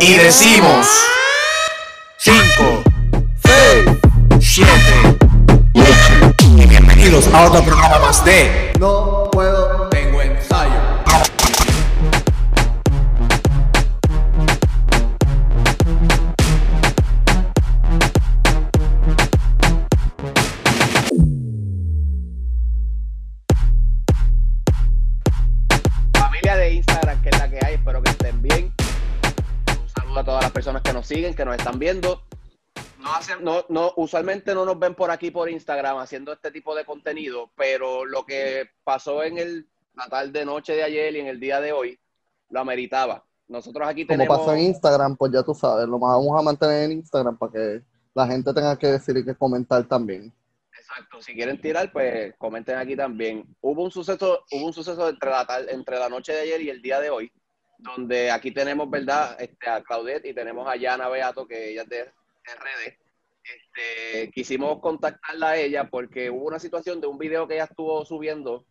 y decimos 5, 6, 7 y bienvenidos a otro programa más de No puedo. Siguen, que nos están viendo. No hacen, no, no, usualmente no nos ven por aquí por Instagram haciendo este tipo de contenido, pero lo que pasó en el, la tarde noche de ayer y en el día de hoy lo ameritaba. Nosotros aquí Como tenemos. pasó en Instagram, pues ya tú sabes, lo vamos a mantener en Instagram para que la gente tenga que decir y que comentar también. Exacto, si quieren tirar, pues comenten aquí también. Hubo un suceso, hubo un suceso entre la, entre la noche de ayer y el día de hoy, donde aquí tenemos, ¿verdad? Este, a Claudette y tenemos a Yana Beato, que ella es de RD. Este, quisimos contactarla a ella porque hubo una situación de un video que ella estuvo subiendo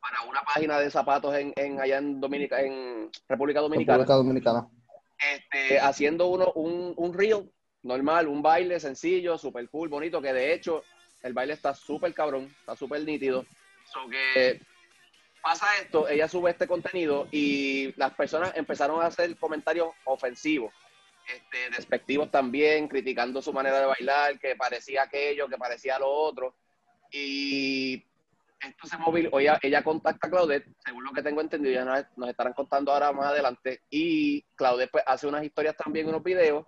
para una página de zapatos en, en allá en Dominica, en República Dominicana República Dominicana. este, haciendo uno, un, un reel normal, un baile sencillo, súper cool, bonito, que de hecho el baile está súper cabrón, está súper nítido. So que pasa esto, ella sube este contenido y las personas empezaron a hacer comentarios ofensivos, este, despectivos también, criticando su manera de bailar, que parecía aquello, que parecía lo otro. Y esto se movilizó, ella, ella contacta a Claudette, según lo que tengo entendido, ya nos, estarán contando ahora más adelante, y Claudette pues, hace unas historias también, unos videos,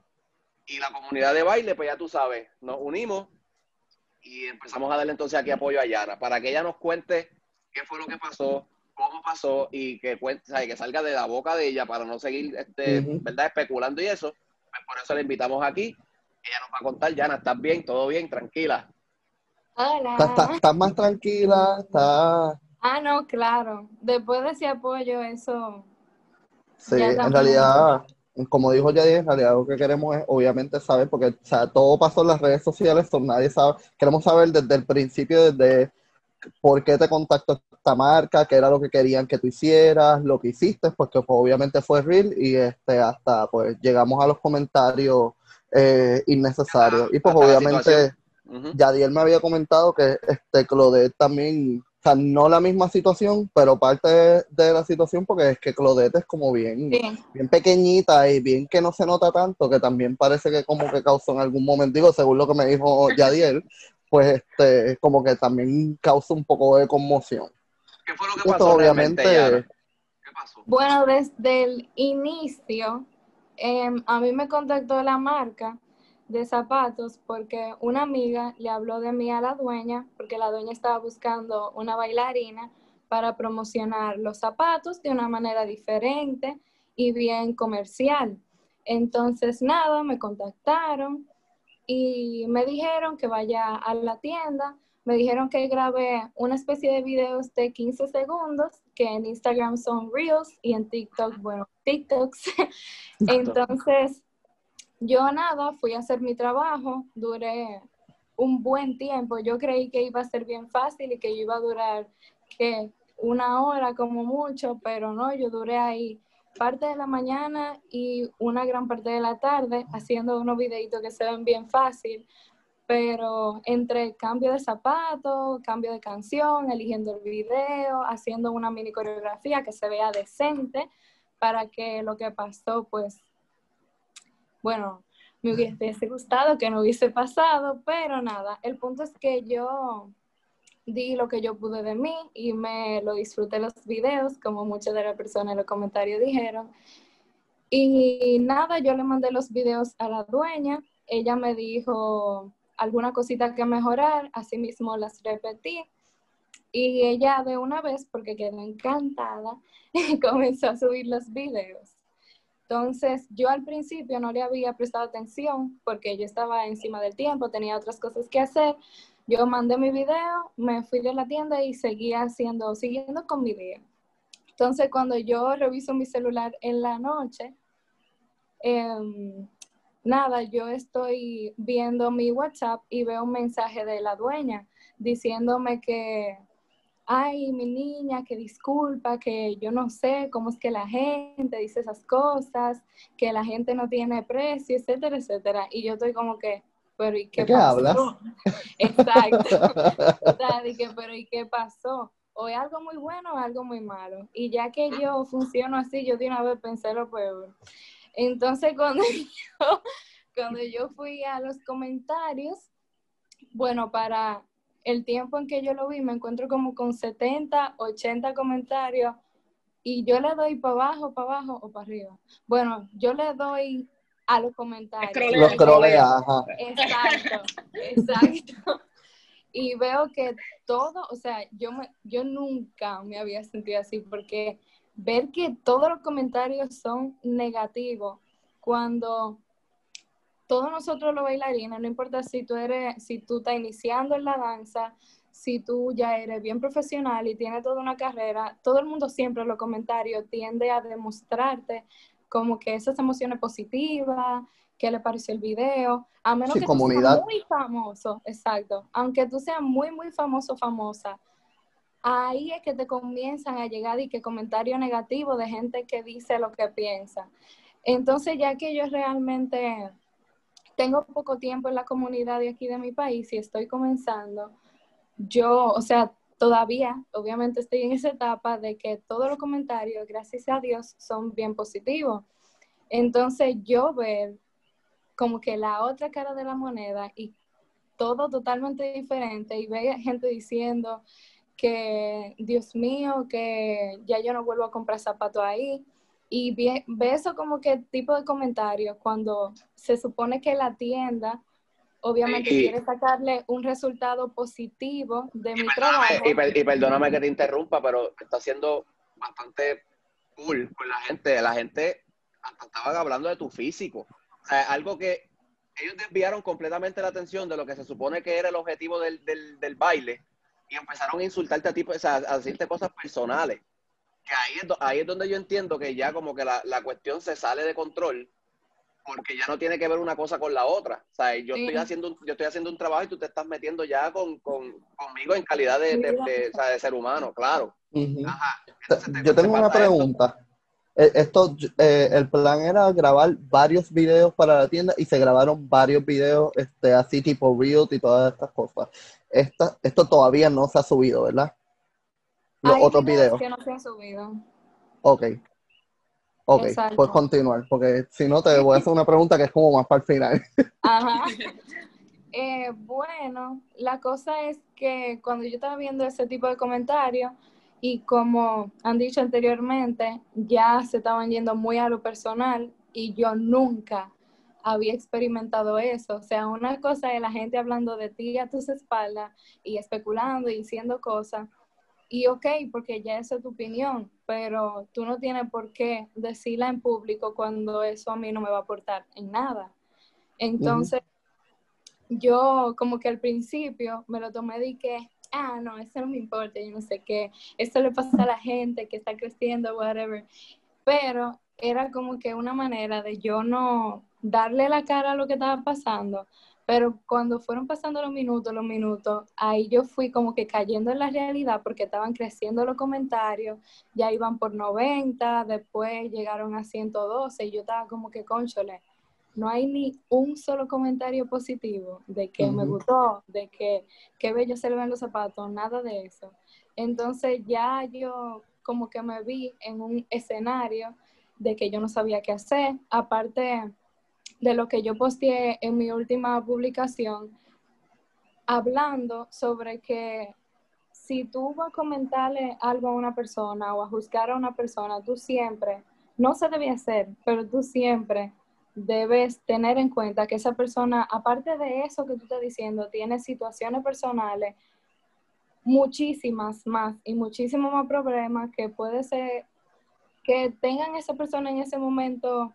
y la comunidad de baile, pues ya tú sabes, nos unimos y empezamos a darle entonces aquí apoyo a Yana, para que ella nos cuente qué fue lo que pasó, cómo pasó, y que, cuente, ¿sabes? que salga de la boca de ella para no seguir, este. ¿verdad?, especulando y eso, pues por eso la invitamos aquí, ella nos va a contar, Yana, ¿estás bien? ¿Todo bien? Tranquila. Hola. Estás está, está más tranquila, está... Ah, no, claro. Después de ese apoyo, eso. Sí, en realidad, como dijo Yadier, en realidad lo que queremos es obviamente saber, porque o sea, todo pasó en las redes sociales, so nadie sabe, queremos saber desde el principio, desde por qué te contactó esta marca, qué era lo que querían que tú hicieras, lo que hiciste, porque pues, obviamente fue real y este hasta pues llegamos a los comentarios eh, innecesarios. Y pues obviamente. Ujú. Yadier me había comentado que este Claudette también, o sea, no la misma situación, pero parte de, de la situación porque es que Claudette es como bien, Bien. bien pequeñita y bien que no se nota tanto, que también parece que como que causó en algún momento, digo, según lo que me dijo Yadier, pues este, como que también causa un poco de conmoción. ¿Qué fue lo que Esto pasó realmente, Yana? obviamente, ¿Qué pasó? Bueno, desde el inicio, em, a mí me contactó la marca de zapatos porque una amiga le habló de mí a la dueña, porque la dueña estaba buscando una bailarina para promocionar los zapatos de una manera diferente y bien comercial. Entonces, nada, me contactaron y me dijeron que vaya a la tienda. Me dijeron que grabé una especie de videos de 15 segundos, que en Instagram son Reels y en TikTok, bueno, TikToks. Entonces, yo nada, fui a hacer mi trabajo, duré un buen tiempo. Yo creí que iba a ser bien fácil y que iba a durar que una hora como mucho, pero no, yo duré ahí parte de la mañana y una gran parte de la tarde haciendo unos videitos que se ven bien fácil, pero entre cambio de zapato, cambio de canción, eligiendo el video, haciendo una mini coreografía que se vea decente para que lo que pasó, pues, bueno, me hubiese gustado que no hubiese pasado, pero nada, el punto es que yo di lo que yo pude de mí y me lo disfruté los videos, como muchas de las personas en los comentarios dijeron. Y nada, yo le mandé los videos a la dueña, ella me dijo alguna cosita que mejorar, así mismo las repetí. Y ella de una vez, porque quedó encantada, comenzó a subir los videos. Entonces, yo al principio no le había prestado atención porque yo estaba encima del tiempo, tenía otras cosas que hacer. Yo mandé mi video, me fui de la tienda y seguía haciendo, siguiendo con mi día. Entonces, cuando yo reviso mi celular en la noche, em, nada, yo estoy viendo mi WhatsApp y veo un mensaje de la dueña diciéndome que ay, mi niña, que disculpa, que yo no sé cómo es que la gente dice esas cosas, que la gente no tiene precio, etcétera, etcétera. Y yo estoy como que, pero ¿y qué, ¿De qué pasó? hablas? Exacto. Dije, pero ¿y qué pasó? O es algo muy bueno o es algo muy malo. Y ya que yo funciono así, yo de una vez pensé lo peor. Entonces, cuando yo, cuando yo fui a los comentarios, bueno, para el tiempo en que yo lo vi, me encuentro como con 70, 80 comentarios y yo le doy para abajo, para abajo o para arriba. Bueno, yo le doy a los comentarios. Scrollea. Los trolea, ajá. Exacto, exacto. Y veo que todo, o sea, yo, me, yo nunca me había sentido así porque ver que todos los comentarios son negativos cuando todos nosotros los bailarines, no importa si tú eres, si tú estás iniciando en la danza, si tú ya eres bien profesional y tienes toda una carrera, todo el mundo siempre en los comentarios tiende a demostrarte como que esas emociones positivas, qué le pareció el video, a menos Sí, que comunidad. tú seas muy famoso, exacto, aunque tú seas muy, muy famoso, famosa, ahí es que te comienzan a llegar y que comentarios negativos de gente que dice lo que piensa. Entonces, ya que yo realmente tengo poco tiempo en la comunidad de aquí de mi país y estoy comenzando, yo, o sea, todavía, obviamente estoy en esa etapa de que todos los comentarios, gracias a Dios, son bien positivos. Entonces, yo ver como que la otra cara de la moneda y todo totalmente diferente y ver gente diciendo que, Dios mío, que ya yo no vuelvo a comprar zapatos ahí. Y ve, eso como que tipo de comentario cuando se supone que la tienda obviamente Y- quiere sacarle un resultado positivo de mi trabajo. y, per- y perdóname que te interrumpa, pero está siendo bastante cool con la gente. La gente hasta estaban hablando de tu físico. O sea, algo que ellos desviaron completamente la atención de lo que se supone que era el objetivo del, del, del baile y empezaron a insultarte a ti, o sea, a decirte cosas personales. Que ahí es, ahí es donde yo entiendo que ya como que la, la cuestión se sale de control porque ya no tiene que ver una cosa con la otra. O sea, yo, Sí. estoy, haciendo un, yo estoy haciendo un trabajo y tú te estás metiendo ya con, con- conmigo en calidad de, de- de- o sea, de ser humano, claro. Ujú. Ajá. Entonces te- Yo te tengo una esto. pregunta. Eh, Esto, eh, el plan era grabar varios videos para la tienda y se grabaron varios videos este, así tipo Reels y todas estas cosas. Esta, esto todavía no se ha subido, ¿verdad? Los Hay otros videos. que no se han subido. Ok. Ok, Exacto. puedes continuar, porque si no te voy a hacer una pregunta que es como más para el final. Ajá. Eh, bueno, la cosa es que cuando yo estaba viendo ese tipo de comentarios y como han dicho anteriormente, ya se estaban yendo muy a lo personal y yo nunca había experimentado eso. O sea, una cosa es la gente hablando de ti a tus espaldas y especulando y diciendo cosas. Y ok, porque ya esa es tu opinión, pero tú no tienes por qué decirla en público cuando eso a mí no me va a aportar en nada. Entonces, yo como que al principio me lo tomé de que, ah, no, eso no me importa, yo no sé qué, esto le pasa a la gente que está creciendo, whatever. Pero era como que una manera de yo no darle la cara a lo que estaba pasando. Pero cuando fueron pasando los minutos, los minutos, ahí yo fui como que cayendo en la realidad porque estaban creciendo los comentarios, ya iban por 90, después llegaron a 112 y yo estaba como que, conchole, no hay ni un solo comentario positivo de que me gustó, de que qué bello se le ven los zapatos, nada de eso. Entonces ya yo como que me vi en un escenario de que yo no sabía qué hacer, aparte de lo que yo posteé en mi última publicación, hablando sobre que si tú vas a comentarle algo a una persona o a juzgar a una persona, tú siempre, no se debe hacer, pero tú siempre debes tener en cuenta que esa persona, aparte de eso que tú estás diciendo, tiene situaciones personales, muchísimas más y muchísimos más problemas que puede ser que tengan esa persona en ese momento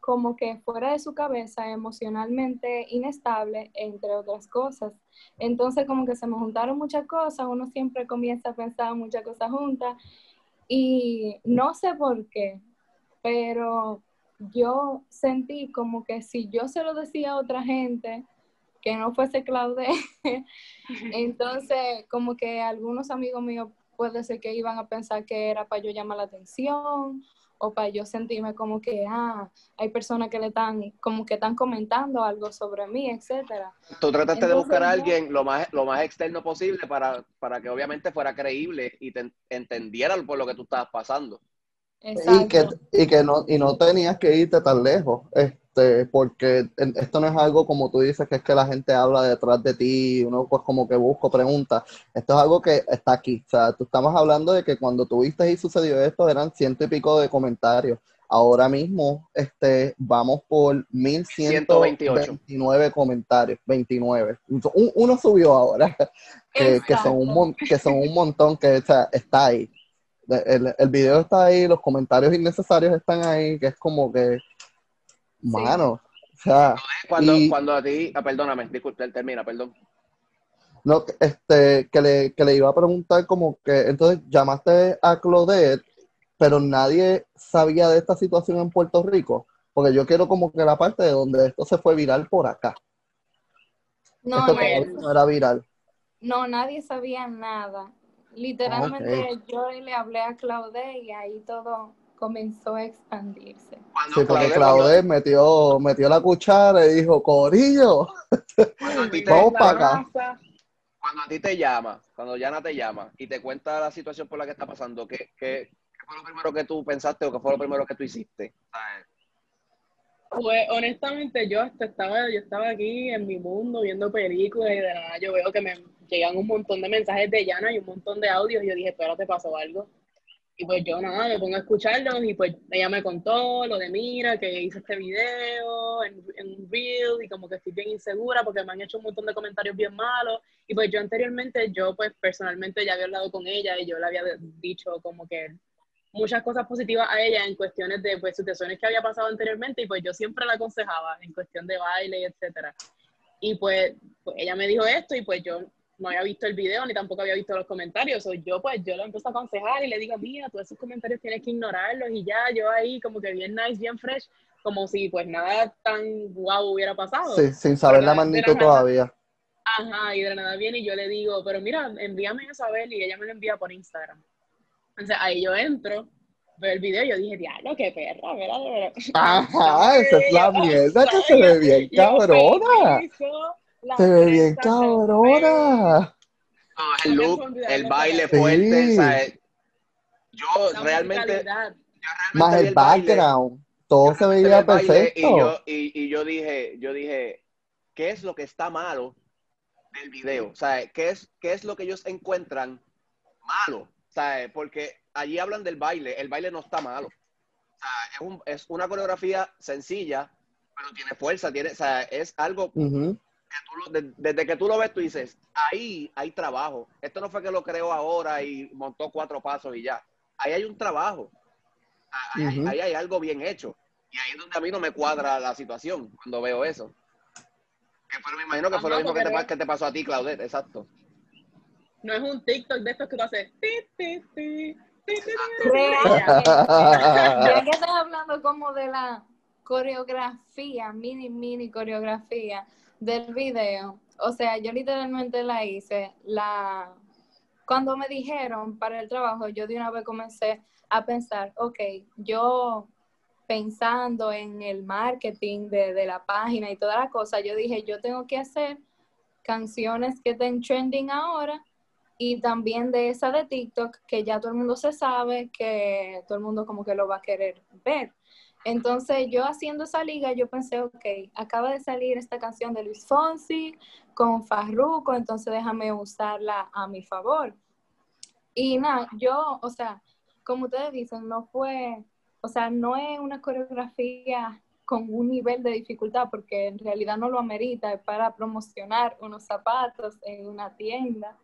como que fuera de su cabeza, emocionalmente inestable, entre otras cosas. Entonces como que se me juntaron muchas cosas, uno siempre comienza a pensar muchas cosas juntas y no sé por qué, pero yo sentí como que si yo se lo decía a otra gente, que no fuese Claude, entonces como que algunos amigos míos puede ser que iban a pensar que era para yo llamar la atención o para yo sentirme como que, ah, hay personas que le están, como que están comentando algo sobre mí, etcétera. Tú trataste de buscar a alguien lo más, lo más externo posible para, para que obviamente fuera creíble y te entendiera por lo que tú estabas pasando. Exacto. Y que, y que no, y no tenías que irte tan lejos, este, porque esto no es algo como tú dices, que es que la gente habla detrás de ti, uno pues como que busco, pregunta. Esto es algo que está aquí. O sea, tú estamos hablando de que cuando tuviste y sucedió esto eran ciento y pico de comentarios. Ahora mismo, este, vamos por 1129 comentarios, 29. Un- uno subió ahora, que, que son un, que son un montón, que o sea, está ahí. El, el video está ahí, los comentarios innecesarios están ahí, que es como que, mano, o sea, Cuando, Y- cuando a ti, ah, perdóname, disculpe, termina, perdón. no, este, que le, que le iba a preguntar como que, entonces llamaste a Claudette, pero nadie sabía de esta situación en Puerto Rico, porque yo quiero como que la parte de donde esto se fue viral por acá. No, esto no, no era viral. no, nadie sabía nada. Literalmente yo le hablé a Claude y ahí todo comenzó a expandirse. Cuando, Sí, porque Claudette metió, metió la cuchara y dijo, Corillo, cuando a ti te- Vamos para acá. cuando a ti te llama, cuando Yana te llama y te cuenta la situación por la que está pasando, ¿qué, qué, qué fue lo primero que tú pensaste o qué fue lo primero que tú hiciste? Pues honestamente yo hasta estaba, yo estaba aquí en mi mundo viendo películas y de nada yo veo que me llegan un montón de mensajes de Yana y un montón de audios y yo dije, espera, te pasó algo. Y pues yo nada, me pongo a escucharlos y pues ella me contó lo de Mira, que hice este video en, un reel y como que estoy bien insegura porque me han hecho un montón de comentarios bien malos. Y pues yo anteriormente, yo pues personalmente ya había hablado con ella y yo le había dicho como que muchas cosas positivas a ella en cuestiones de pues situaciones que había pasado anteriormente y pues yo siempre la aconsejaba en cuestión de baile etcétera. Y pues, pues ella me dijo esto y pues yo no había visto el video ni tampoco había visto los comentarios. O yo pues yo lo empiezo a aconsejar y le digo, mira, todos esos comentarios tienes que ignorarlos y ya, yo ahí como que bien nice, bien fresh, como si pues nada tan guau hubiera pasado. sí, sin saber la magnitud todavía. Ajá, y de la nada viene y yo le digo, pero mira, envíame eso a ver y ella me lo envía por Instagram. Entonces ahí yo entro, veo el video y yo dije, diablo, qué perra, mira. Ajá, esa es la mierda que se ve bien cabrona. La Se ve bien cabrona. Todo el look, el baile Sí. fuerte, ¿sabes? Yo realmente, musicalidad. yo realmente Más el baile, background. Todo se veía perfecto. Y yo, y, y yo dije, yo dije, ¿qué es lo que está malo del video? O sea, ¿qué es, qué es lo que ellos encuentran malo? O sea, porque allí hablan del baile, el baile no está malo. O sea, es, un- es una coreografía sencilla, pero tiene fuerza, tiene, o sea, es algo tú lo- de- desde que tú lo ves, tú dices, ahí hay trabajo. Esto no fue que lo creó ahora y montó cuatro pasos y ya. Ahí hay un trabajo. Ahí, hay algo bien hecho. Y ahí es donde a mí no me cuadra la situación cuando veo eso. Que fue, me imagino que fue lo mismo que te, que pasó a ti, Claudette, exacto. No es un TikTok de estos que tú haces. ti, ti. Ya que estás hablando como de la coreografía, mini, mini coreografía del video, o sea, yo literalmente la hice, la... Cuando me dijeron para el trabajo, yo de una vez comencé a pensar, ok, yo pensando en el marketing de, de la página y toda la cosa, yo dije, yo tengo que hacer canciones que estén trending ahora y también de esa de TikTok, que ya todo el mundo se sabe, que todo el mundo como que lo va a querer ver. Entonces yo haciendo esa liga, yo pensé, ok, acaba de salir esta canción de Luis Fonsi con Farruko, entonces déjame usarla a mi favor. Y nada, yo, o sea, como ustedes dicen, no fue, o sea, no es una coreografía con un nivel de dificultad, porque en realidad no lo amerita, es para promocionar unos zapatos en una tienda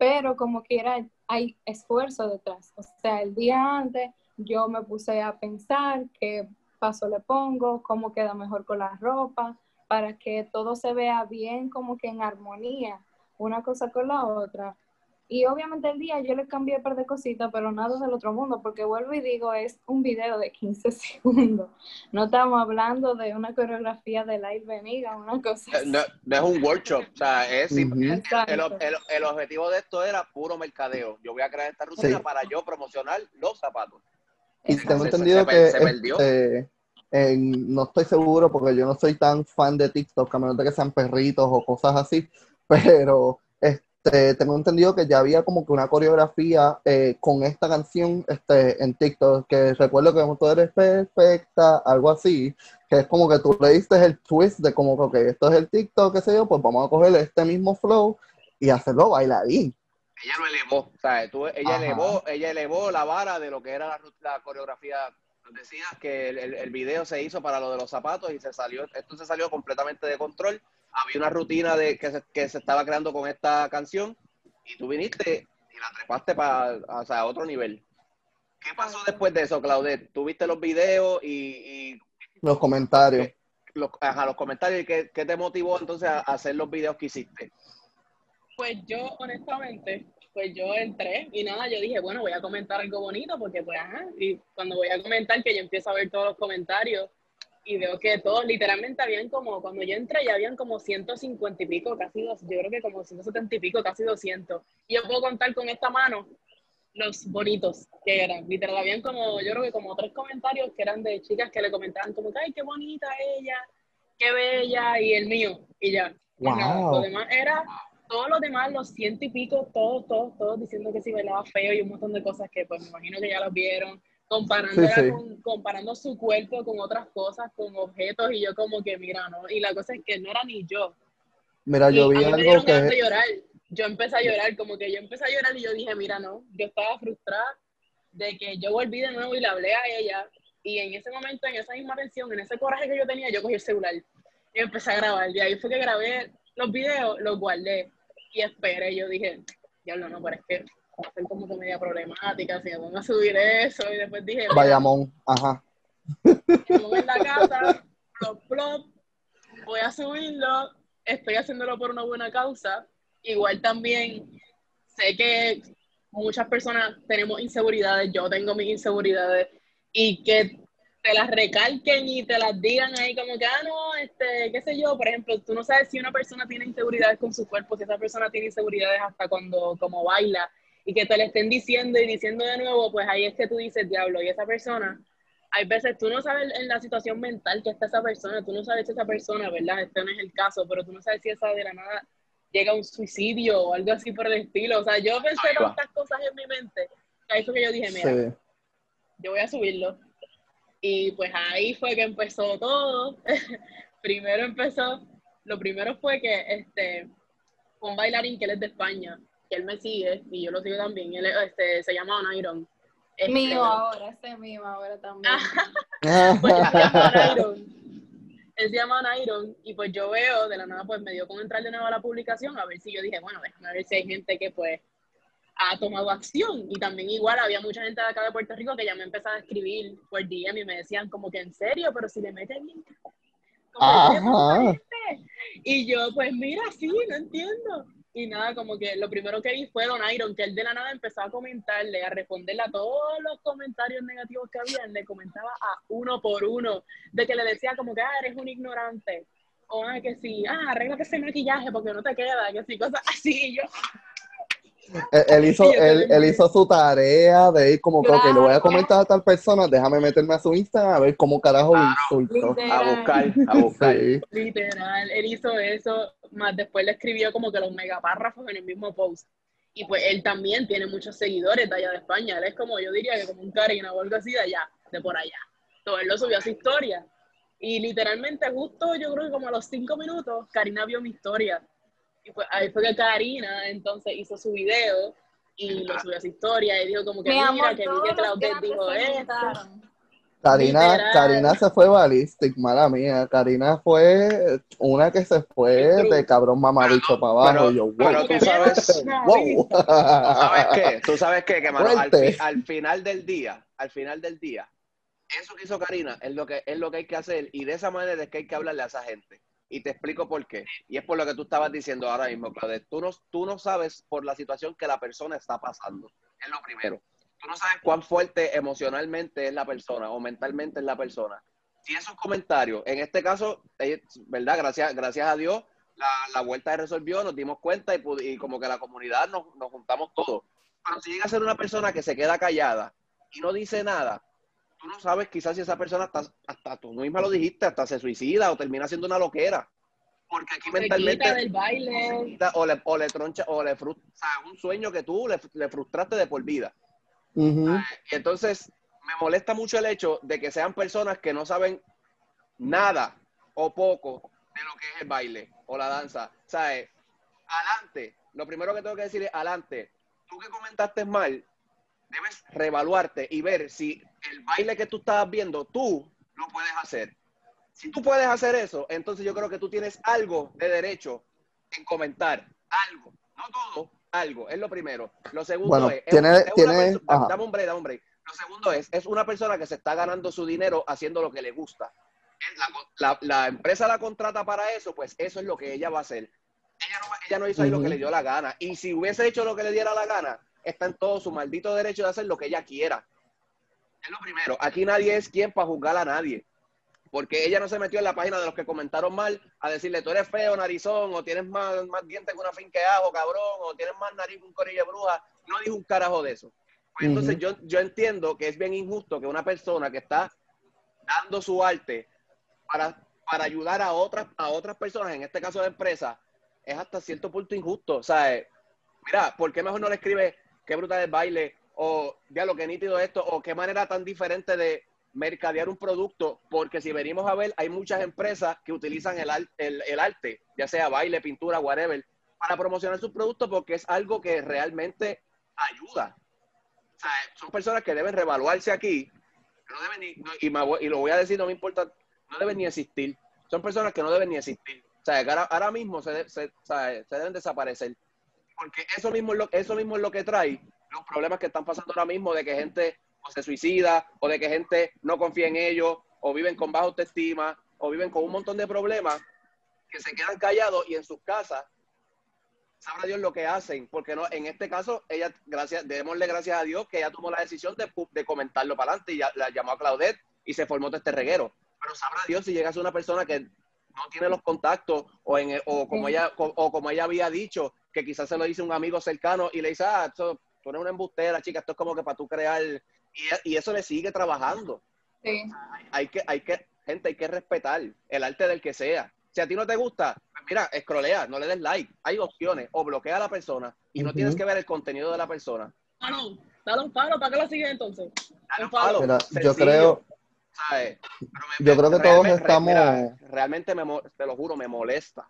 pero como quiera hay esfuerzo detrás. O sea, el día antes yo me puse a pensar qué paso le pongo, cómo queda mejor con la ropa, para que todo se vea bien como que en armonía, una cosa con la otra. Y obviamente el día yo le cambié un par de cositas, pero nada del otro mundo, porque vuelvo y digo, es un video de 15 segundos. No estamos hablando de una coreografía de live veniga, una cosa Eh, No, no es un workshop, o sea, es el, Exacto. el- el objetivo de esto era puro mercadeo. Yo voy a crear esta rutina Sí. para yo promocionar los zapatos. Y tengo entendido se que se perdió. este, en- no estoy seguro porque yo no soy tan fan de TikTok, a menos de que sean perritos o cosas así, pero este, tengo entendido que ya había como que una coreografía eh, con esta canción este, en TikTok, que recuerdo que tú eres perfecta, algo así, que es como que tú le diste el twist de como que, ok, esto es el TikTok, qué sé yo, pues vamos a coger este mismo flow y hacerlo bailarín. Ella lo elevó, o sea, tú- ella Ajá. elevó, ella elevó la vara de lo que era la, la coreografía. Decía que el, el- el video se hizo para lo de los zapatos y se salió, esto se salió completamente de control. Había una rutina de que se, que se estaba creando con esta canción y tú viniste y la trepaste para o sea, a otro nivel. ¿Qué pasó después de eso, Claudette? ¿Tú viste los videos y, y Los comentarios. los, ajá, los comentarios y qué, qué te motivó entonces a hacer los videos que hiciste? Pues yo, honestamente, pues yo entré y nada, yo dije, bueno, voy a comentar algo bonito porque pues, ajá, y cuando voy a comentar que yo empiezo a ver todos los comentarios y veo que todos, literalmente habían como, cuando yo entré ya habían como 150 y pico, casi dos, yo creo que como 170 y pico, casi 200. Y yo puedo contar con esta mano los bonitos que eran, literal, habían como, yo creo que como tres comentarios que eran de chicas que le comentaban como, ay, qué bonita ella, qué bella, y el mío, y ya. Más nada. Wow. Lo demás era todos los demás, los ciento y pico, todos, todos, todos diciendo que sí bailaba feo y un montón de cosas que pues me imagino que ya los vieron, comparándola Sí, sí. Con, comparando su cuerpo con otras cosas, con objetos, y yo como que, mira, ¿no? Y la cosa es que no era ni yo. Mira, Y yo a vi mí me algo de que... llorar. Yo empecé a llorar, como que yo empecé a llorar y yo dije, mira, no, yo estaba frustrada de que yo volví de nuevo y le hablé a ella, y en ese momento, en esa misma tensión, en ese coraje que yo tenía, yo cogí el celular y empecé a grabar. Y ahí fue que grabé los videos, los guardé y esperé. Yo dije, diablo, no, pero es que va a ser como que media problemática si me pongo a subir eso. Y después dije, mira, Bayamón, ajá. en la casa, plop, plop, voy a subirlo, estoy haciéndolo por una buena causa. Igual también sé que muchas personas tenemos inseguridades, yo tengo mis inseguridades, y que te las recalquen y te las digan ahí como que, ah, no, este, qué sé yo, por ejemplo, tú no sabes si una persona tiene inseguridades con su cuerpo, si esa persona tiene inseguridades hasta cuando como baila, y que te le estén diciendo y diciendo de nuevo, pues ahí es que tú dices, diablo, y esa persona, hay veces tú no sabes en la situación mental que está esa persona, tú no sabes si esa persona, ¿verdad? Este no es el caso, pero tú no sabes si esa de la nada llega a un suicidio o algo así por el estilo. O sea, yo pensé va. tantas cosas en mi mente, que ahí fue que yo dije, mira, Sí. yo voy a subirlo. Y pues ahí fue que empezó todo. primero empezó, lo primero fue que este, un bailarín que él es de España, que él me sigue y yo lo sigo también, él es- este, se llama Onairon. Este, Mío ahora, ese mío ahora también. pues él se llama Nairon. Él se llama Nairon y pues yo veo, de la nada pues me dio con entrar de nuevo a la publicación a ver si yo dije, bueno, déjame ver si hay gente que pues ha tomado acción. Y también igual había mucha gente de acá de Puerto Rico que ya me empezaba a escribir por DM y me decían como que en serio, pero si le meten bien. Y yo, pues mira, sí, no entiendo. Y nada, como que lo primero que vi fue Don Iron, que él de la nada empezó a comentarle, a responderle a todos los comentarios negativos que había, le comentaba a uno por uno, de que le decía como que, ah, eres un ignorante, o ah, que sí, ah, arréglate ese maquillaje porque no te queda, que sí, cosas así, y yo, Él, él hizo, él, él hizo su tarea de ir como que, ok, le voy a Claro. comentar a tal persona, déjame meterme a su Instagram a ver cómo carajo lo insulto. A buscar, a buscar. Sí. literal, él hizo eso, más después le escribió como que los megapárrafos en el mismo post. Y pues él también tiene muchos seguidores de allá de España. Él es como, yo diría que como un Karina o algo así de allá, de por allá. Todo él lo subió a su historia. Y literalmente justo yo creo que como a los cinco minutos, Karina vio mi historia. Y pues ahí fue que Karina entonces hizo su video y lo subió a su historia y dijo como que Mi mira, amor, que vi que Claudette dijo esto. Karina. Karina se fue ballistic, mala mía. Karina fue una que se fue de cabrón mamabicho para abajo. pero- yo, wow. pero tú sabes- wow. ¿Sabes qué? ¿Tú sabes qué? Que, mano, al, fi- al final del día, al final del día, eso que hizo Karina es lo que, es lo que hay que hacer y de esa manera es que hay que hablarle a esa gente. Y te explico por qué. Y es por lo que tú estabas diciendo ahora mismo, Claudette. Tú no, tú no sabes por la situación que la persona está pasando. Es lo primero. Tú no sabes cuán fuerte emocionalmente es la persona o mentalmente es la persona. Si esos comentarios, en este caso, eh, ¿verdad? Gracias, gracias a Dios, la, la vuelta se resolvió, nos dimos cuenta y, y como que la comunidad nos, nos juntamos todos. Pero si llega a ser una persona que se queda callada y no dice nada, tú no sabes quizás si esa persona hasta, hasta tú misma lo dijiste, hasta se suicida o termina siendo una loquera. Porque aquí Se mentalmente quita del baile. quita o le, o le troncha o le frustra, o sea, un sueño que tú le, le frustraste de por vida. Ujú. Y entonces me molesta mucho el hecho de que sean personas que no saben nada o poco de lo que es el baile o la danza. ¿Sabes? Adelante. Lo primero que tengo que decir es, adelante. Tú que comentaste mal, debes reevaluarte y ver si el baile que tú estabas viendo, tú lo puedes hacer. Si tú puedes hacer eso, entonces yo creo que tú tienes algo de derecho en comentar. Algo. No todo, algo. Es lo primero. Lo segundo Bueno, es... tiene- es una tiene- perso- ajá. Dame un break, dame un break. Lo segundo es, es una persona que se está ganando su dinero haciendo lo que le gusta. La, la- la empresa la contrata para eso, pues eso es lo que ella va a hacer. Ella no, va- ella no hizo ahí lo que le dio la gana. Y si hubiese hecho lo que le diera la gana, está en todo su maldito derecho de hacer lo que ella quiera. Es lo primero. Aquí nadie es quien para juzgar a nadie. Porque ella no se metió en la página de los que comentaron mal a decirle, tú eres feo, narizón, o tienes más, más dientes que una de ajo, cabrón, o tienes más nariz que un corillo de bruja. No dijo un carajo de eso. Pues entonces yo, yo entiendo que es bien injusto que una persona que está dando su arte para, para ayudar a otras, a otras personas, en este caso de empresas, es hasta cierto punto injusto. O sea, mira, ¿por qué mejor no le escribe qué brutal el baile? O ya lo que nítido esto, o qué manera tan diferente de mercadear un producto, porque si venimos a ver, hay muchas empresas que utilizan el, el, el arte, ya sea baile, pintura, whatever, para promocionar sus productos porque es algo que realmente ayuda. O sea, son personas que deben revaluarse aquí, no deben ni- no- y, me voy- y lo voy a decir, no me importa, no deben ni existir. Son personas que no deben ni existir. O sea, ahora, ahora mismo se, se, se deben desaparecer. Porque eso mismo, es lo, eso mismo es lo que trae los problemas que están pasando ahora mismo de que gente o se suicida o de que gente no confía en ellos o viven con baja autoestima o viven con un montón de problemas que se quedan callados y en sus casas sabrá Dios lo que hacen, porque no, en este caso, ella, gracias, démosle gracias a Dios que ella tomó la decisión de, de comentarlo para adelante y ya, la llamó a Claudette y se formó todo este reguero. Pero sabrá Dios si llega a ser una persona que no tiene los contactos o, en, o, como Sí. ella, o, o como ella había dicho, que quizás se lo dice un amigo cercano y le dice, ah, esto, tú eres una embustera, chica, esto es como que para tú crear, y, y eso le sigue trabajando Sí. hay que, hay que, gente, hay que respetar el arte del que sea. Si a ti no te gusta, pues mira, escrolea, no le des like. Hay opciones, o bloquea a la persona y no tienes que ver el contenido de la persona. Ah, no. Dale un palo, ¿para qué lo sigues entonces? Dale un Mira, yo creo, ¿sabes? Pero me- yo creo que todos estamos, mira, realmente me, te lo juro, me molesta.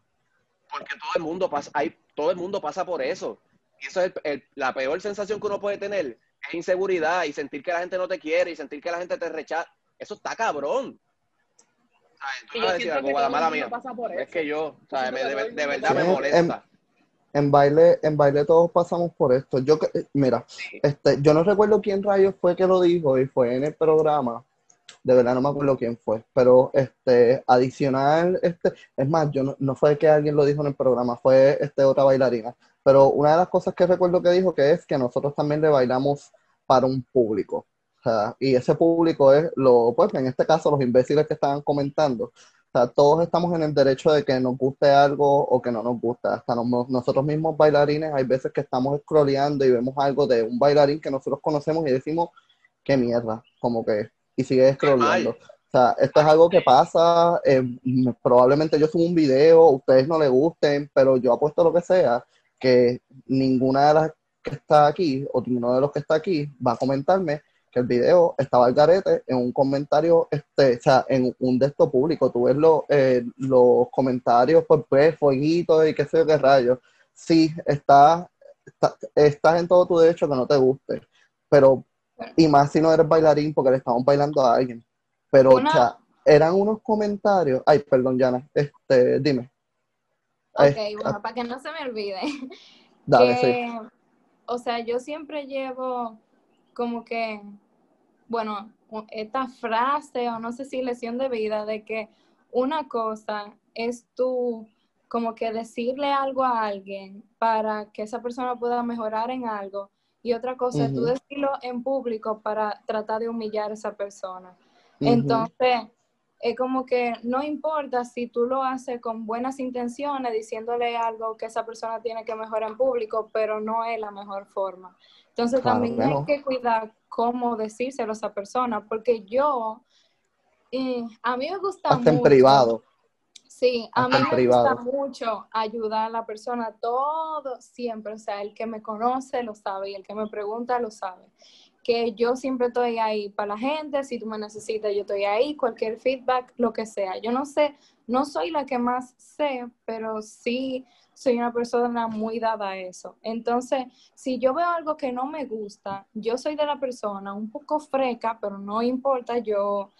Porque todo el mundo pasa, hay, todo el mundo pasa por eso. Y eso es el- el- la peor sensación que uno puede tener, es inseguridad y sentir que la gente no te quiere y sentir que la gente te rechaza. Eso está cabrón. Yo decir algo, mía. pasa por Es que yo, ¿sabes? siento Me- de, verdad me molesta. en baile, en baile todos pasamos por esto. Yo, que- mira, este, yo no recuerdo quién rayos fue que lo dijo y fue en el programa. De verdad no me acuerdo quién fue, pero este, adicional, este, es más, yo no, no fue que alguien lo dijo en el programa, fue este otra bailarina. Pero una de las cosas que recuerdo que dijo que es que nosotros también le bailamos para un público. O sea, y ese público es lo, pues en este caso los imbéciles que estaban comentando. O sea, todos estamos en el derecho de que nos guste algo o que no nos gusta. Hasta nos- nosotros mismos bailarines, hay veces que estamos scrolleando y vemos algo de un bailarín que nosotros conocemos y decimos, qué mierda, como que, y sigue scrolleando. Normal. O sea, esto es algo que pasa, eh, probablemente yo subo un video, ustedes no les gusten, pero yo apuesto lo que sea, que ninguna de las que está aquí, o ninguno de los que está aquí, va a comentarme que el video estaba al garete en un comentario, este, o sea, en un de estos públicos. Tú ves los, eh, los comentarios por pues, fueguitos y qué sé yo qué rayos. Sí, está, está- estás en todo tu derecho que no te guste, pero, y más si no eres bailarín porque le estamos bailando a alguien. Pero, Una- o sea, eran unos comentarios, ay, perdón, Yana, este, dime. Ok, Eh, bueno, para que no se me olvide. Dale, sí. o sea, yo siempre llevo como que, bueno, esta frase o no sé si lección de vida de que una cosa es tú como que decirle algo a alguien para que esa persona pueda mejorar en algo y otra cosa es tú Ujú. decirlo en público para tratar de humillar a esa persona. Entonces, es como que no importa si tú lo haces con buenas intenciones, diciéndole algo que esa persona tiene que mejorar en público, pero no es la mejor forma. Entonces, Claro también hay que cuidar cómo decírselo a esa persona, porque yo, a mí me gusta Hasta en mucho. privado. Sí, a mí me privado. gusta mucho ayudar a la persona, todo, siempre, o sea, el que me conoce lo sabe y el que me pregunta lo sabe. Que yo siempre estoy ahí para la gente, si tú me necesitas, yo estoy ahí, cualquier feedback, lo que sea. Yo no sé, no soy la que más sé, pero sí soy una persona muy dada a eso. Entonces, si yo veo algo que no me gusta, yo soy de la persona un poco freca, pero no importa, yo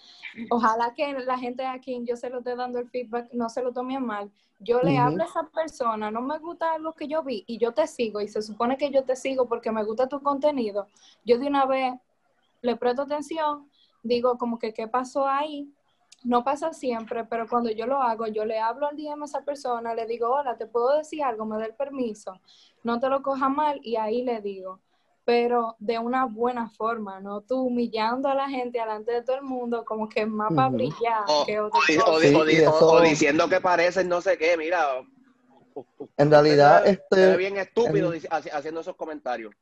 Ojalá que la gente a quien yo se lo esté dando el feedback no se lo tome a mal. Yo le hablo a esa persona, no me gusta algo que yo vi y yo te sigo y se supone que yo te sigo porque me gusta tu contenido. Yo de una vez le presto atención, digo como que qué pasó ahí. No pasa siempre, pero cuando yo lo hago, yo le hablo al DM a esa persona, le digo, hola, te puedo decir algo, me da el permiso, no te lo coja mal y ahí le digo pero de una buena forma, no tú humillando a la gente delante de todo el mundo como que más para brillar O, que otra cosa. Sí, eso- diciendo que parecen no sé qué, mira. En realidad, este, bien estúpido en- haciendo esos comentarios.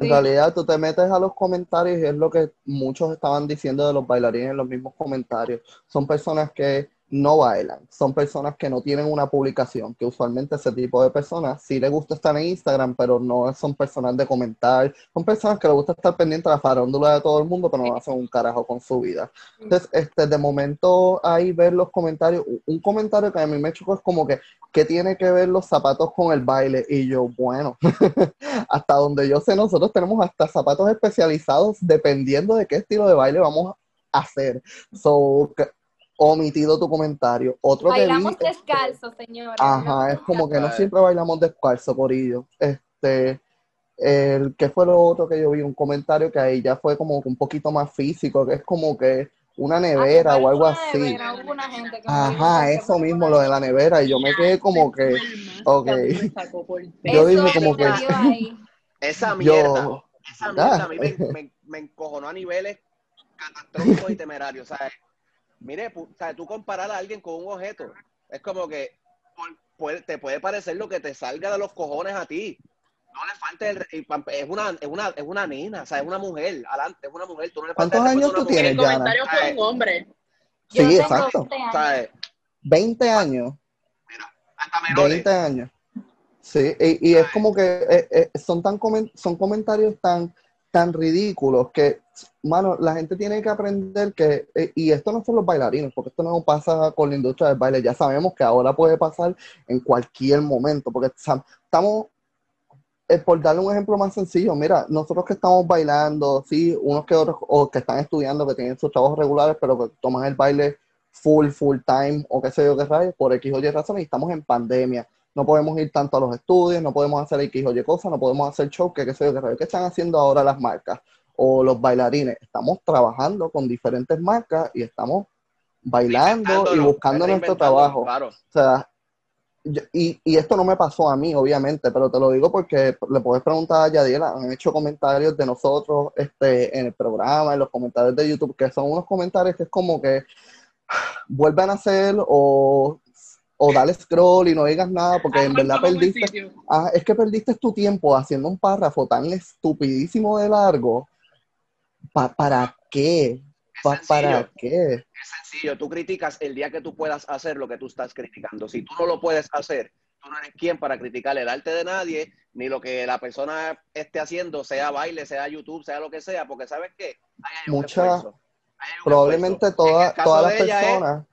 En realidad, tú te metes a los comentarios y es lo que muchos estaban diciendo de los bailarines en los mismos comentarios. Son personas que no bailan, son personas que no tienen una publicación, que usualmente ese tipo de personas sí les gusta estar en Instagram, pero no son personas de comentar, son personas que les gusta estar pendientes de la farándula de todo el mundo, pero no hacen un carajo con su vida. Entonces, este, de momento ahí ver los comentarios, un comentario que a mí me chocó es como que, ¿qué tiene que ver los zapatos con el baile? Y yo, bueno, hasta donde yo sé, nosotros tenemos hasta zapatos especializados dependiendo de qué estilo de baile vamos a hacer. So, omitido tu comentario. Otro que vi, Bailamos este, descalzos, señores. Ajá, es como que no siempre bailamos descalzo, Corillo. Este, el que fue lo otro que yo vi, un comentario que ahí ya fue como que un poquito más físico, que es como que una nevera o algo así. Nevera, gente que Ajá, eso mismo, lo de la nevera, y yo me quedé como que, ok. Me sacó por Yo dije como que-. Esa yo, mierda, esa mierda Ah. a mí me, me- me encojonó a niveles catastróficos y temerarios. ¿sabes? Mire, pu- ¿sabes? tú comparar a alguien con un objeto, es como que puede- te puede parecer lo que te salga de los cojones a ti. No le falte el, es una, es una, es una nena, o sea, es una mujer, adelante, es una mujer. Tú no le ¿Cuántos años tú tienes, El Yana? comentario fue un hombre. Yo Sí, tengo exacto. 20 años. ¿sabes? 20 años, Hasta menores. 20 años. Sí, y, y es como que eh, eh, son tan comen- son comentarios tan, tan ridículos que, mano, la gente tiene que aprender que, eh, y esto no son los bailarines, porque esto no pasa con la industria del baile, ya sabemos que ahora puede pasar en cualquier momento, porque estamos, eh, por darle un ejemplo más sencillo, mira, nosotros que estamos bailando, sí, unos que otros, o que están estudiando, que tienen sus trabajos regulares, pero que toman el baile full, full time, o qué sé yo qué rayos, por X o Y razones, y estamos en pandemia no podemos ir tanto a los estudios, no podemos hacer X o Y cosas, no podemos hacer show, que qué sé yo, qué, rayos. ¿Qué están haciendo ahora las marcas o los bailarines? Estamos trabajando con diferentes marcas y estamos bailando y buscando nuestro trabajo. Claro. O sea, yo- y, y esto no me pasó a mí, obviamente, pero te lo digo porque le puedes preguntar a Yadiela, han hecho comentarios de nosotros este, en el programa, en los comentarios de YouTube, que son unos comentarios que es como que vuelvan a hacer o, o dale scroll y no digas nada porque en verdad perdiste, ah, es que perdiste tu tiempo haciendo un párrafo tan estupidísimo de largo. Pa- ¿Para qué? Pa-. ¿Para qué? Es sencillo, tú criticas el día que tú puedas hacer lo que tú estás criticando. Si tú no lo puedes hacer, tú no eres quien para criticar el arte de nadie, ni lo que la persona esté haciendo, sea baile, sea YouTube, sea lo que sea, porque ¿sabes qué? Hay Mucha- hay Probablemente toda- todas las personas,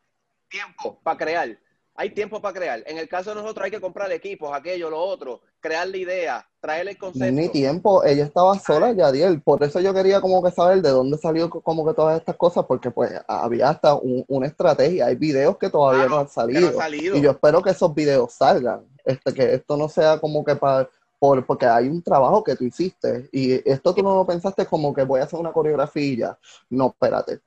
tiempo para crear. Hay tiempo para crear. En el caso de nosotros hay que comprar equipos, aquello, lo otro, crear la idea, traer el concepto. ni tiempo, ella estaba sola, Yadiel, por eso yo quería como que saber de dónde salió co- como que todas estas cosas, porque pues había hasta un- una estrategia, hay videos que todavía Claro, no han no salido, han salido. y yo espero que esos videos salgan, este, que esto no sea como que para, por, porque hay un trabajo que tú hiciste, y esto tú no lo pensaste como que voy a hacer una coreografía, no, espérate,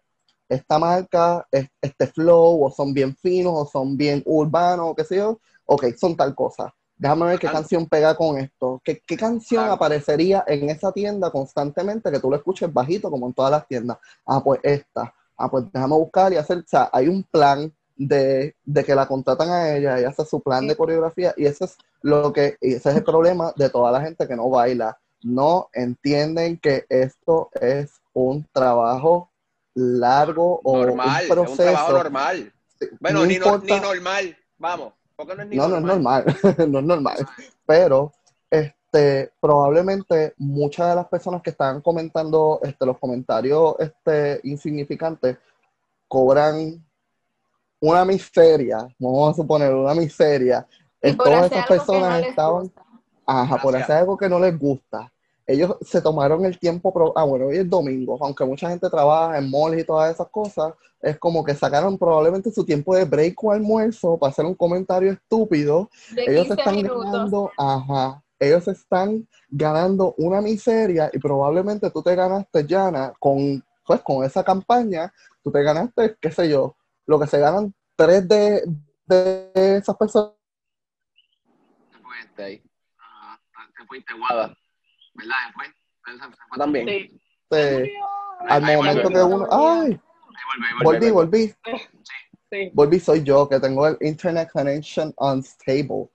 esta marca, es- este flow, o son bien finos, o son bien urbanos, o qué sé yo, ok, son tal cosa. Déjame ver qué Claro. canción pega con esto. ¿Qué, qué canción Claro. aparecería en esa tienda constantemente que tú lo escuches bajito, como en todas las tiendas? Ah, pues esta. Ah, pues déjame buscar y hacer. O sea, hay un plan de, de que la contratan a ella, ella hace su plan de coreografía, y ese es lo que, y ese es el problema de toda la gente que no baila. No entienden que esto es un trabajo largo o normal, un es un trabajo proceso. normal. Bueno, no ni, no- ni normal, vamos, porque no es ni no, no es normal. normal, no es normal. Pero este, probablemente muchas de las personas que están comentando este, los comentarios este, insignificantes cobran una miseria, vamos a suponer una miseria. Y por Todas hacer esas algo que no personas les estaban, gusta. ajá, por Gracias. hacer algo que no les gusta. Ellos se tomaron el tiempo, pro- ah, bueno, hoy es domingo, aunque mucha gente trabaja en malls y todas esas cosas, es como que sacaron probablemente su tiempo de break o almuerzo para hacer un comentario estúpido De ellos 15 están minutos. ganando, ajá, ellos están ganando una miseria y probablemente tú te ganaste, Yana, con, pues, con esa campaña, tú te ganaste, qué sé yo, lo que se ganan tres de, de esas personas. Te fuiste ahí. Ah, te fuiste guada. ¿Verdad? Fue también. Sí. al Ahí momento que uno, ay, volví, vuelve. volví, Sí. volví, soy yo, que tengo el internet connection unstable,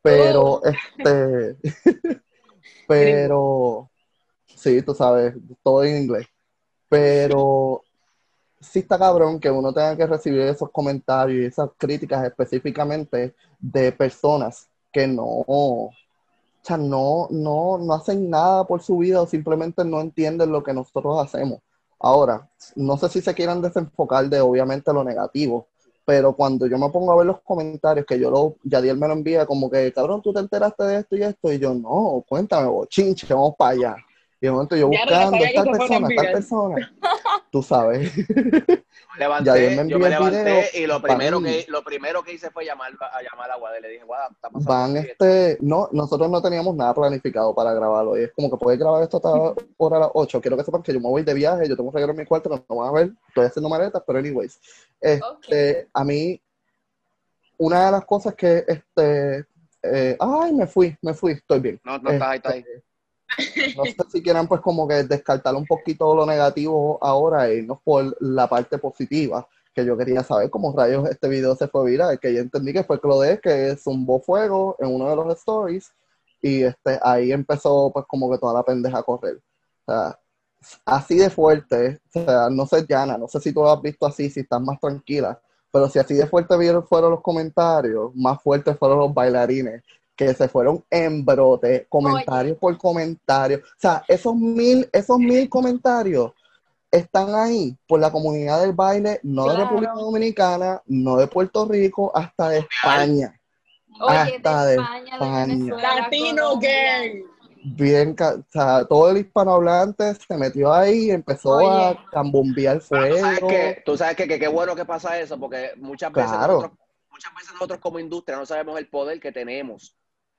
pero Oh. este, pero, sí, tú sabes, todo en inglés, pero sí está cabrón que uno tenga que recibir esos comentarios y esas críticas específicamente de personas que no, o sea, no, no, no hacen nada por su vida o simplemente no entienden lo que nosotros hacemos. Ahora, no sé si se quieran desenfocar de obviamente lo negativo, pero cuando yo me pongo a ver los comentarios que yo lo, Yadiel me lo envía como que, cabrón, tú te enteraste de esto y esto, y yo, no, cuéntame, bochinche, vamos para allá. Y de momento yo buscando, tal persona, tal persona, tú sabes. Levanté, Ya, Dios me yo me levanté video, y lo primero, van- que, lo primero que hice fue llamar a llamar a Guade. Le dije, Guada, está pasando Van este, no, nosotros no teníamos nada planificado para grabarlo. Y es como que puedes grabar esto hasta ahora a las 8. Quiero que sepan que yo me voy de viaje, yo tengo un regalo en mi cuarto, no me van a ver, estoy haciendo maletas, pero anyways. Este, a mí, una de las cosas que, este, eh, ay, me fui, me fui, estoy bien. No, no estás ahí, estás ahí. No sé si quieran pues como que descartar un poquito lo negativo ahora e irnos por la parte positiva, que yo quería saber cómo rayos este video se fue viral, que yo entendí que fue Claudette que zumbó fuego en uno de los stories y este, ahí empezó pues como que toda la pendeja a correr. O sea, así de fuerte, o sea, no sé, Yana, no sé si tú lo has visto así, si estás más tranquila, pero si así de fuerte fueron los comentarios, más fuertes fueron los bailarines, que se fueron en brote, comentario por comentario. O sea, esos mil, esos mil comentarios están ahí por la comunidad del baile, no de. República Dominicana, no de Puerto Rico, hasta de España. Oye, hasta de España, de España. Venezuela, Latino. Gang. Bien, o sea, todo el hispanohablante se metió ahí y empezó Oye. a cambombear Pero tú sabes fuego. que, tú sabes que, que qué bueno que pasa eso, porque muchas veces, Claro. nosotros, muchas veces nosotros como industria no sabemos el poder que tenemos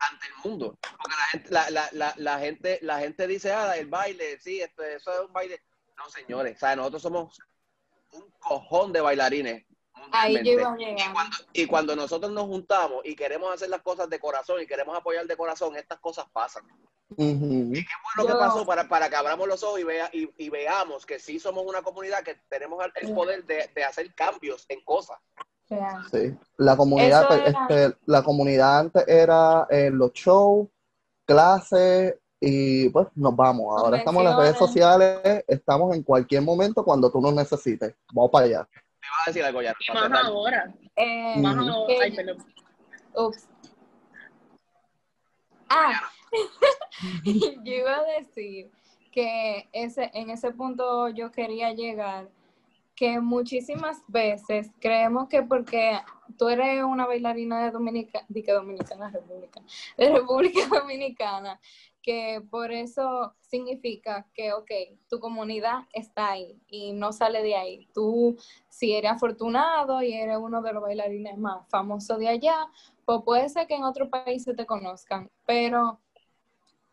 ante el mundo. Porque la gente, la, la, la, la gente, la gente dice, ah, el baile, sí, este, eso es un baile. No, señores, o sea, nosotros somos un cojón de bailarines. Ahí yo Y cuando, y cuando nosotros nos juntamos y queremos hacer las cosas de corazón y queremos apoyar de corazón, estas cosas pasan. Ujú. Qué bueno que pasó para, para que abramos los ojos y, vea, y, y veamos que sí somos una comunidad que tenemos el- el poder de, de hacer cambios en cosas. Real. Sí, la comunidad, pues, era- este, la comunidad antes era eh, los shows, clases y pues nos vamos. Ahora estamos en las redes sociales, estamos en cualquier momento cuando tú nos necesites. Vamos para allá. Te iba a decir algo ya. Y más ahora. Eh, Más Ujú. ahora. Ay, perdón. Ups. Ah, yo iba a decir que ese, en ese punto yo quería llegar, que muchísimas veces creemos que porque tú eres una bailarina de Dominica, de Dominicana República, de República Dominicana, que por eso significa que, ok, tu comunidad está ahí y no sale de ahí. Tú, si eres afortunado y eres uno de los bailarines más famosos de allá, pues puede ser que en otros países te conozcan, pero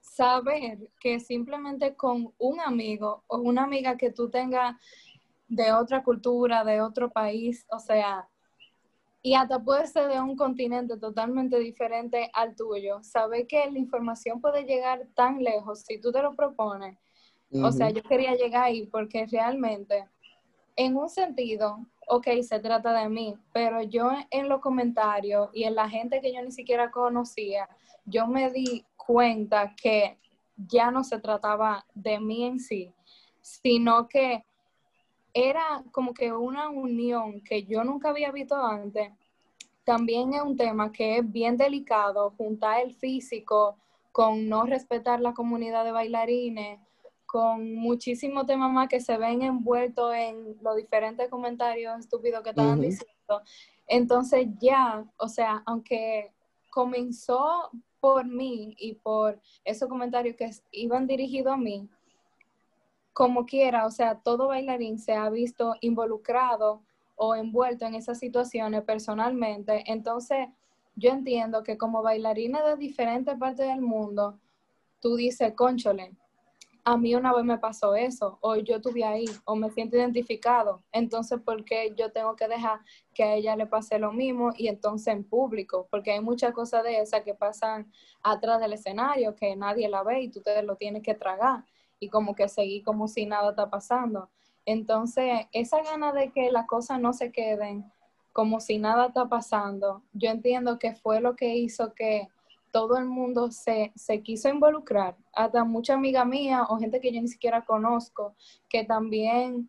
saber que simplemente con un amigo o una amiga que tú tengas de otra cultura, de otro país, o sea, y hasta puede ser de un continente totalmente diferente al tuyo. Saber que la información puede llegar tan lejos si tú te lo propones. O sea, yo quería llegar ahí porque realmente, en un sentido, ok, se trata de mí, pero yo en los comentarios y en la gente que yo ni siquiera conocía, yo me di cuenta que ya no se trataba de mí en sí, sino que era como que una unión que yo nunca había visto antes. También es un tema que es bien delicado, juntar el físico con no respetar la comunidad de bailarines, con muchísimos temas más que se ven envueltos en los diferentes comentarios estúpidos que estaban diciendo. Entonces ya, o sea, aunque comenzó por mí y por esos comentarios que iban dirigidos a mí, como quiera, o sea, todo bailarín se ha visto involucrado o envuelto en esas situaciones personalmente. Entonces, yo entiendo que como bailarina de diferentes partes del mundo, tú dices, conchole, a mí una vez me pasó eso, o yo estuve ahí, o me siento identificado. Entonces, ¿por qué yo tengo que dejar que a ella le pase lo mismo y entonces en público? Porque hay muchas cosas de esas que pasan atrás del escenario que nadie la ve y tú te lo tienes que tragar y como que seguir como si nada está pasando. Entonces, esa gana de que las cosas no se queden como si nada está pasando, yo entiendo que fue lo que hizo que todo el mundo se, se quiso involucrar, hasta mucha amiga mía o gente que yo ni siquiera conozco, que también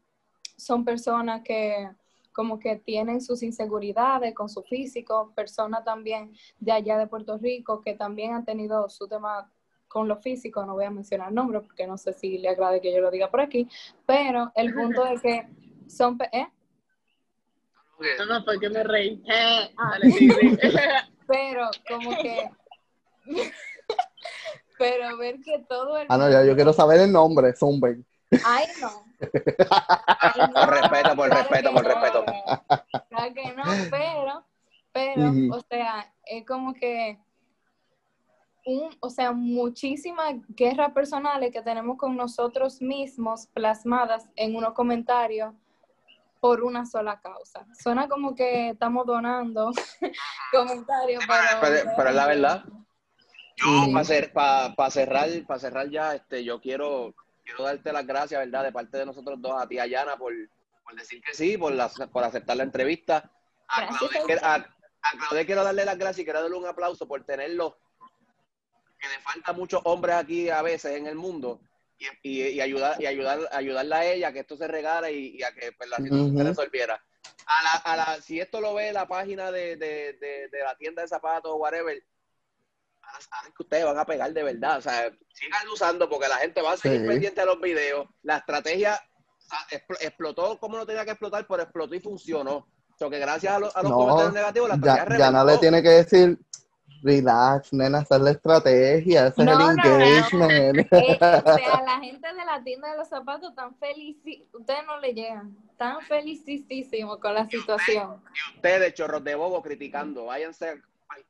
son personas que como que tienen sus inseguridades con su físico, personas también de allá de Puerto Rico que también han tenido su tema con lo físico, no voy a mencionar nombres porque no sé si le agrade que yo lo diga por aquí, pero el punto de que son... ¿eh? No, no, porque me reí. Ah. pero como que Pero ver que todo el Ah, no, ya yo quiero saber el nombre, Zumben. Ay, no. por respeto, por respeto, por respeto. Claro que no, pero, pero, o sea, es como que un, o sea, muchísimas guerras personales que tenemos con nosotros mismos plasmadas en unos comentarios por una sola causa. Suena como que estamos donando comentarios, pero, pero es la verdad. Yo, para, cerrar, para cerrar ya, este, yo quiero, quiero darte las gracias, ¿verdad? De parte de nosotros dos, a ti, Ayana, por, por decir que sí, por, por aceptar la entrevista. A Claudia, quiero darle las gracias y quiero darle un aplauso por tenerlo, le falta muchos hombres aquí a veces en el mundo, y, y, ayudar, y ayudar, ayudarla a ella a que esto se regara y, a que pues, la situación se resolviera. A la, a la, si esto lo ve la página de, de, de, de la tienda de zapatos o whatever, saben que ustedes van a pegar de verdad. O sea, sigan usando porque la gente va a seguir pendiente de los videos. La estrategia explotó como no tenía que explotar, pero explotó y funcionó. O que gracias a, los, comentarios negativos, la estrategia ya, ya no le tiene que decir relax, nena, esa es la estrategia, ese es el engagement. Eh, o sea, la gente de la tienda de los zapatos tan feliz, ustedes no le llegan, tan felicísimos con la situación. y ustedes, chorros de bobo, criticando, váyanse al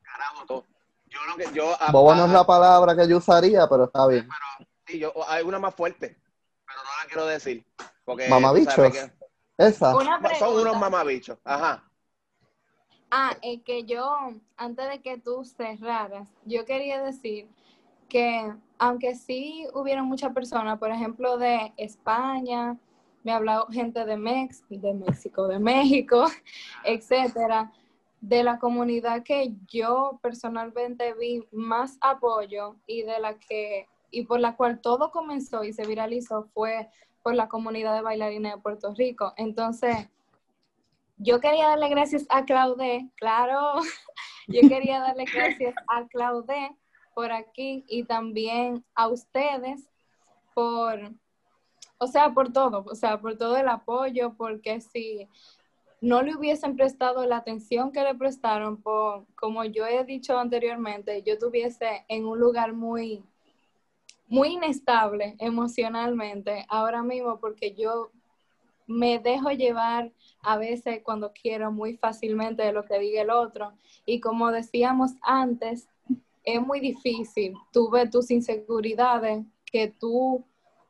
carajo todo. Yo lo que, yo, Bobo no es la palabra que yo usaría, pero está bien. Pero, yo, hay una más fuerte, pero no la quiero decir. Mamabichos. Esa. Son unos mamabichos. Ajá. Ah, es que yo, antes de que tú cerraras, yo quería decir que aunque sí hubieron muchas personas, por ejemplo, de España, me ha hablado gente de, Mex de México, de México, etcétera, de la comunidad que yo personalmente vi más apoyo y de la que y por la cual todo comenzó y se viralizó fue por la comunidad de bailarines de Puerto Rico. Entonces, yo quería darle gracias a Claudé, claro, yo quería darle gracias a Claudé por aquí y también a ustedes por, o sea, por todo, o sea, por todo el apoyo, porque si no le hubiesen prestado la atención que le prestaron, por, como yo he dicho anteriormente, yo estuviese en un lugar muy, muy inestable emocionalmente ahora mismo porque yo me dejo llevar a veces cuando quiero muy fácilmente de lo que diga el otro. Y como decíamos antes, es muy difícil. Tú ves tus inseguridades que tú,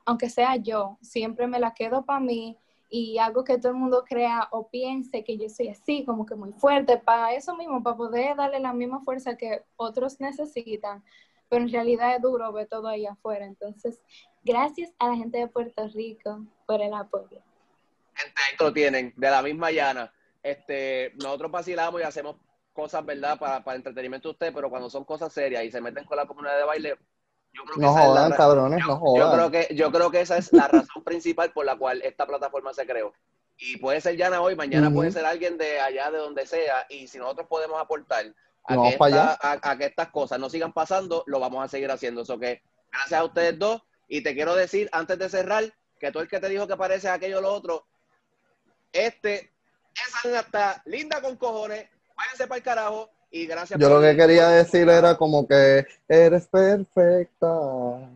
aunque sea yo, siempre me la quedo para mí y algo que todo el mundo crea o piense que yo soy así, como que muy fuerte, para eso mismo, para poder darle la misma fuerza que otros necesitan, pero en realidad es duro ver todo ahí afuera. Entonces, gracias a la gente de Puerto Rico por el apoyo. Gente, ahí lo tienen, de la misma llana. Este, nosotros vacilamos y hacemos cosas, ¿verdad?, para, para entretenimiento de usted, pero cuando son cosas serias y se meten con la comunidad de baile, yo creo que No esa es la jodan, cabrones, yo, no yo jodan. creo que yo creo que esa es la razón principal por la cual esta plataforma se creó. Y puede ser Yana hoy, mañana puede ser alguien de allá, de donde sea, y si nosotros podemos aportar a, que, esta- a- a que estas cosas no sigan pasando, lo vamos a seguir haciendo. Eso que gracias a ustedes dos, y te quiero decir antes de cerrar, que tú el que te dijo que parece aquello o lo otro, este, esa nena está linda con cojones, váyanse para el carajo, y gracias Yo por- lo que quería decir era como que eres perfecta.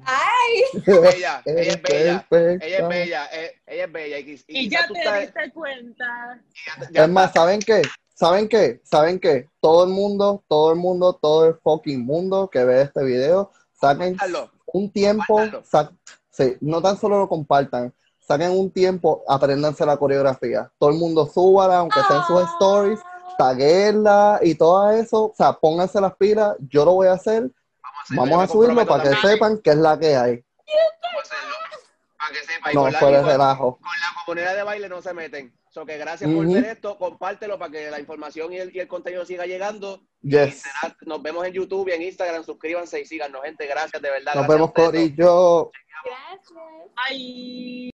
¡Ay! Ella, ella es bella. perfecta. Ella es bella, eh, ella es bella. Y, y Y ya te estás- diste cuenta. ya- ya Es más. ¿saben qué? ¿Saben qué? ¿Saben qué? Todo el mundo, todo el mundo, todo el fucking mundo que ve este video, saquen Compártalo. un tiempo, sa- sí, no tan solo lo compartan, saquen un tiempo, apréndanse la coreografía. Todo el mundo súbala, aunque sea en sus stories, taguenla y todo eso. O sea, pónganse las pilas, yo lo voy a hacer. Vamos a, Vamos subirlo para que sepan qué es la que hay. Para que sepa. Y No, de con- relajo. con la comunidad de baile no se meten. So que gracias por ver esto, compártelo para que la información y el, y el contenido siga llegando. Y Yes. será- nos vemos en YouTube y en Instagram. Suscríbanse y síganos, gente. Gracias, de verdad. Nos gracias vemos. Corillo. Gracias. Ay.